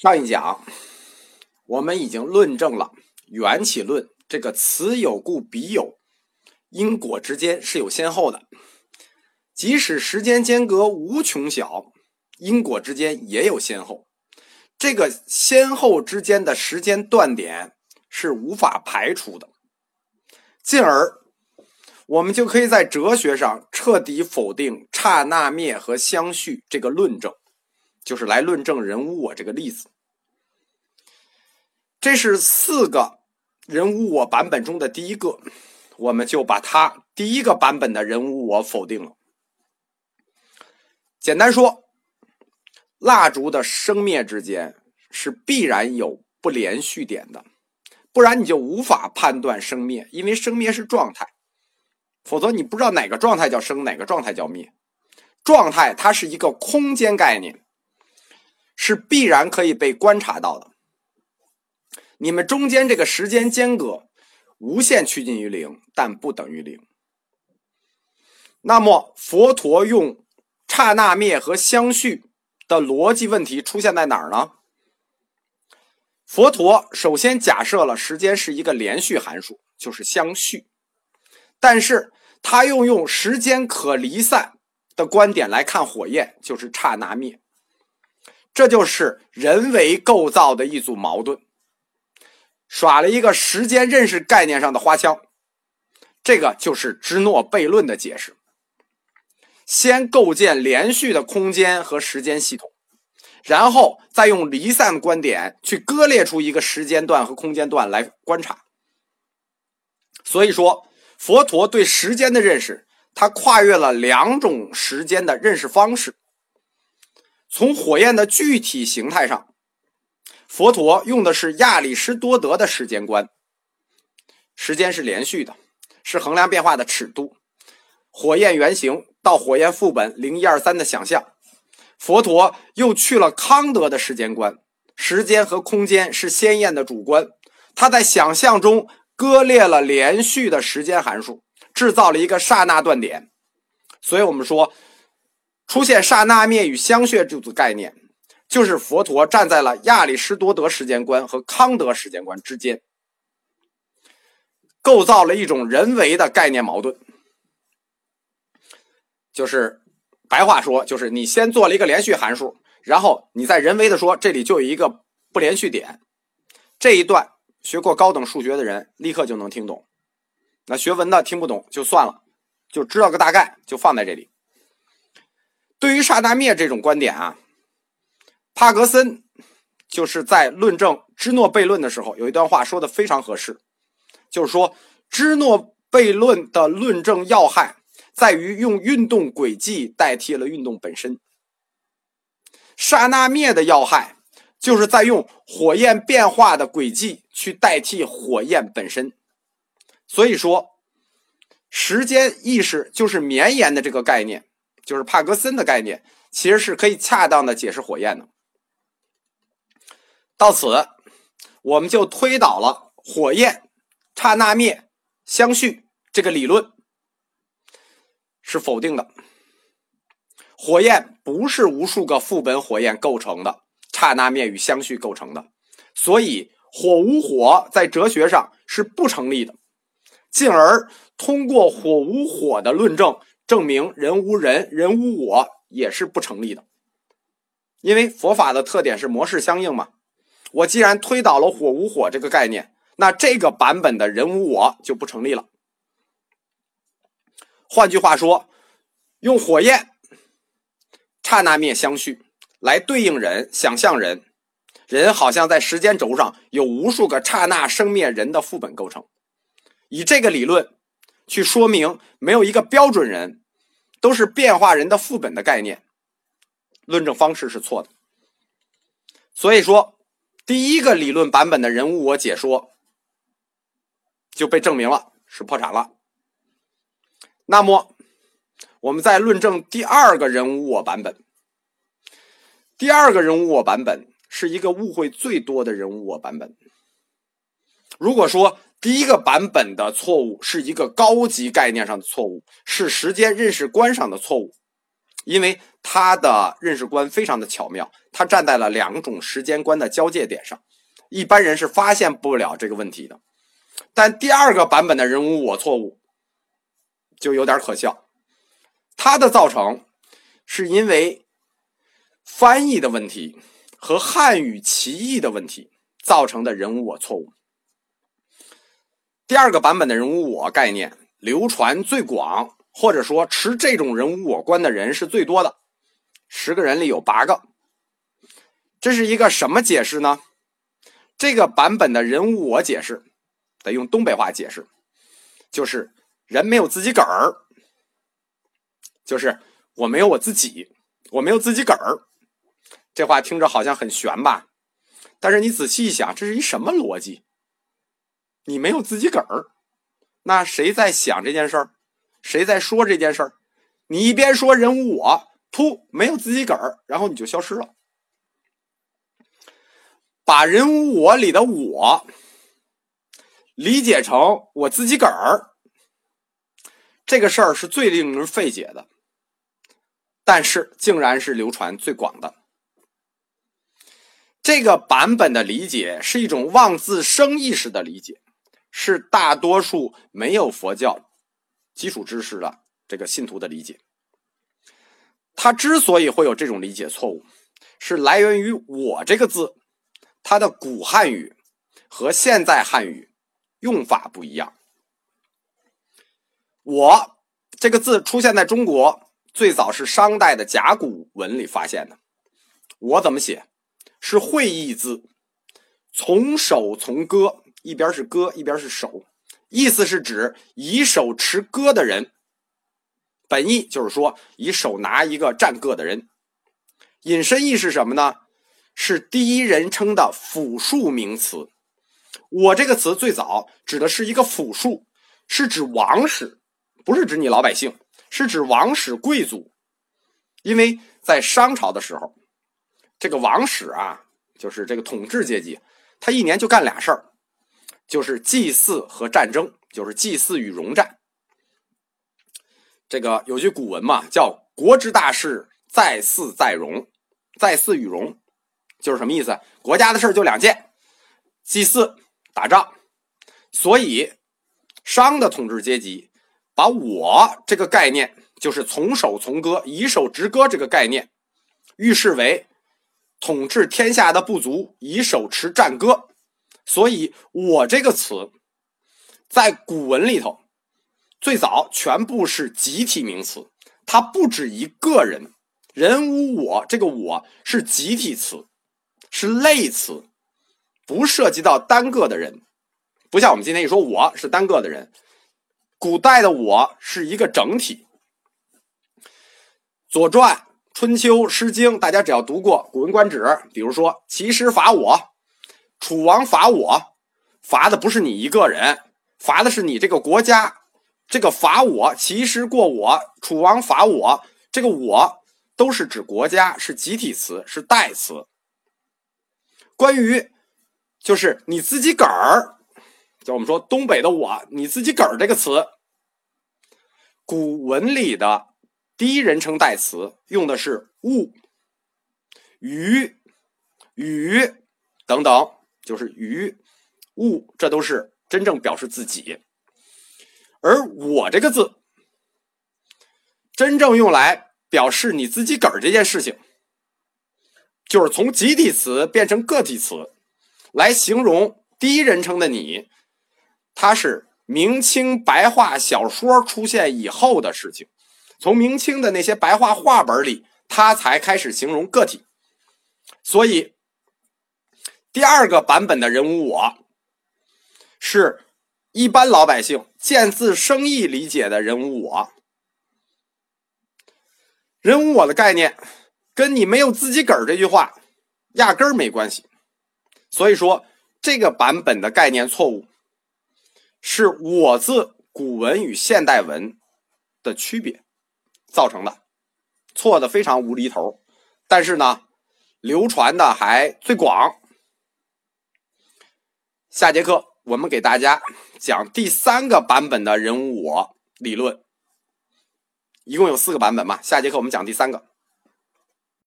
上一讲我们已经论证了缘起论这个此有故彼有，因果之间是有先后的，即使时间间隔无穷小，因果之间也有先后，这个先后之间的时间断点是无法排除的，进而我们就可以在哲学上彻底否定刹那灭和相续这个论证。就是来论证人无我这个例子，这是四个人无我版本中的第一个，我们就把它第一个版本的人无我否定了。简单说，蜡烛的生灭之间是必然有不连续点的，不然你就无法判断生灭，因为生灭是状态，否则你不知道哪个状态叫生，哪个状态叫灭。状态它是一个空间概念。是必然可以被观察到的。你们中间这个时间间隔无限趋近于零，但不等于零。那么佛陀用刹那灭和相续的逻辑问题出现在哪儿呢？佛陀首先假设了时间是一个连续函数，就是相续，但是他又用时间可离散的观点来看火焰，就是刹那灭。这就是人为构造的一组矛盾，耍了一个时间认识概念上的花枪。这个就是芝诺悖论的解释。先构建连续的空间和时间系统，然后再用离散观点去割裂出一个时间段和空间段来观察。所以说，佛陀对时间的认识，他跨越了两种时间的认识方式。从火焰的具体形态上，佛陀用的是亚里士多德的时间观。时间是连续的，是衡量变化的尺度。火焰原型到火焰副本零一二三的想象，佛陀又去了康德的时间观。时间和空间是鲜艳的主观，他在想象中割裂了连续的时间函数，制造了一个刹那断点。所以我们说。出现刹那灭与相续这组概念，就是佛陀站在了亚里士多德时间观和康德时间观之间，构造了一种人为的概念矛盾。就是白话说，就是你先做了一个连续函数，然后你再人为的说这里就有一个不连续点。这一段学过高等数学的人立刻就能听懂，那学文的听不懂就算了，就知道个大概，就放在这里。对于刹那灭这种观点啊，帕格森就是在论证芝诺悖论的时候，有一段话说的非常合适，就是说芝诺悖论的论证要害在于用运动轨迹代替了运动本身，刹那灭的要害就是在用火焰变化的轨迹去代替火焰本身，所以说时间意识就是绵延的这个概念。就是帕格森的概念，其实是可以恰当的解释火焰的。到此，我们就推导了火焰刹那灭相续这个理论是否定的。火焰不是无数个副本火焰构成的，刹那灭与相续构成的，所以火无火在哲学上是不成立的。进而通过火无火的论证。证明人无人，人无我也是不成立的，因为佛法的特点是模式相应嘛。我既然推导了火无火这个概念，那这个版本的人无我就不成立了。换句话说，用火焰刹那灭相续来对应人，想象人，人好像在时间轴上有无数个刹那生灭人的副本构成，以这个理论。去说明没有一个标准人，都是变化人的副本的概念，论证方式是错的。所以说，第一个理论版本的人物我解说就被证明了是破产了。那么，我们再论证第二个人物我版本。第二个人物我版本是一个误会最多的人物我版本。如果说，第一个版本的错误是一个高级概念上的错误，是时间认识观上的错误，因为他的认识观非常的巧妙，他站在了两种时间观的交界点上，一般人是发现不了这个问题的。但第二个版本的人无我错误就有点可笑，它的造成是因为翻译的问题和汉语歧义的问题造成的人无我错误。第二个版本的人物我概念流传最广，或者说持这种人物我观的人是最多的，十个人里有八个。这是一个什么解释呢？这个版本的人物我解释，得用东北话解释，就是人没有自己个儿，就是我没有我自己，我没有自己个儿。这话听着好像很玄吧？但是你仔细一想，这是一什么逻辑？你没有自己个儿，那谁在想这件事儿？谁在说这件事儿？你一边说人无我，噗，没有自己个儿，然后你就消失了。把人无我里的我理解成我自己个儿，这个事儿是最令人费解的，但是竟然是流传最广的。这个版本的理解是一种妄自生意识的理解。是大多数没有佛教基础知识的这个信徒的理解。他之所以会有这种理解错误，是来源于“我”这个字，它的古汉语和现在汉语用法不一样。“我”这个字出现在中国，最早是商代的甲骨文里发现的。“我”怎么写？是会意字，从手从歌。一边是戈，一边是手，意思是指以手持戈的人。本意就是说以手拿一个战戈的人。引申义是什么呢？是第一人称的复数名词。我这个词最早指的是一个复数，是指王室，不是指你老百姓，是指王室贵族。因为在商朝的时候，这个王室啊，就是这个统治阶级，他一年就干俩事儿。就是祭祀和战争，就是祭祀与戎战。这个有句古文嘛，叫“国之大事，在祀在戎”，在祀与戎，就是什么意思？国家的事就两件：祭祀、打仗。所以，商的统治阶级把我这个概念，就是从手从歌、以手执歌这个概念，预示为统治天下的部族以手持战歌。所以，我这个词在古文里头最早全部是集体名词，它不止一个人。人无我，这个我是集体词，是类词，不涉及到单个的人。不像我们今天一说我是单个的人，古代的我是一个整体。《左传》《春秋》《诗经》，大家只要读过《古文观止》，比如说“其师伐我”。楚王伐我，伐的不是你一个人，伐的是你这个国家。这个伐我，其实过我，楚王伐我，这个我都是指国家，是集体词，是代词。关于就是你自己个儿，就我们说东北的我，你自己个儿这个词，古文里的第一人称代词用的是物、鱼、雨等等。就是鱼、物，这都是真正表示自己。而我这个字，真正用来表示你自己个儿这件事情，就是从集体词变成个体词，来形容第一人称的你。它是明清白话小说出现以后的事情，从明清的那些白话话本里，它才开始形容个体。所以。第二个版本的人无我，是一般老百姓见字生意理解的人无我。人无我的概念，跟你没有自己个儿这句话压根儿没关系。所以说，这个版本的概念错误，是我字古文与现代文的区别造成的，错的非常无厘头。但是呢，流传的还最广。下节课我们给大家讲第三个版本的人物我理论，一共有四个版本嘛，下节课我们讲第三个。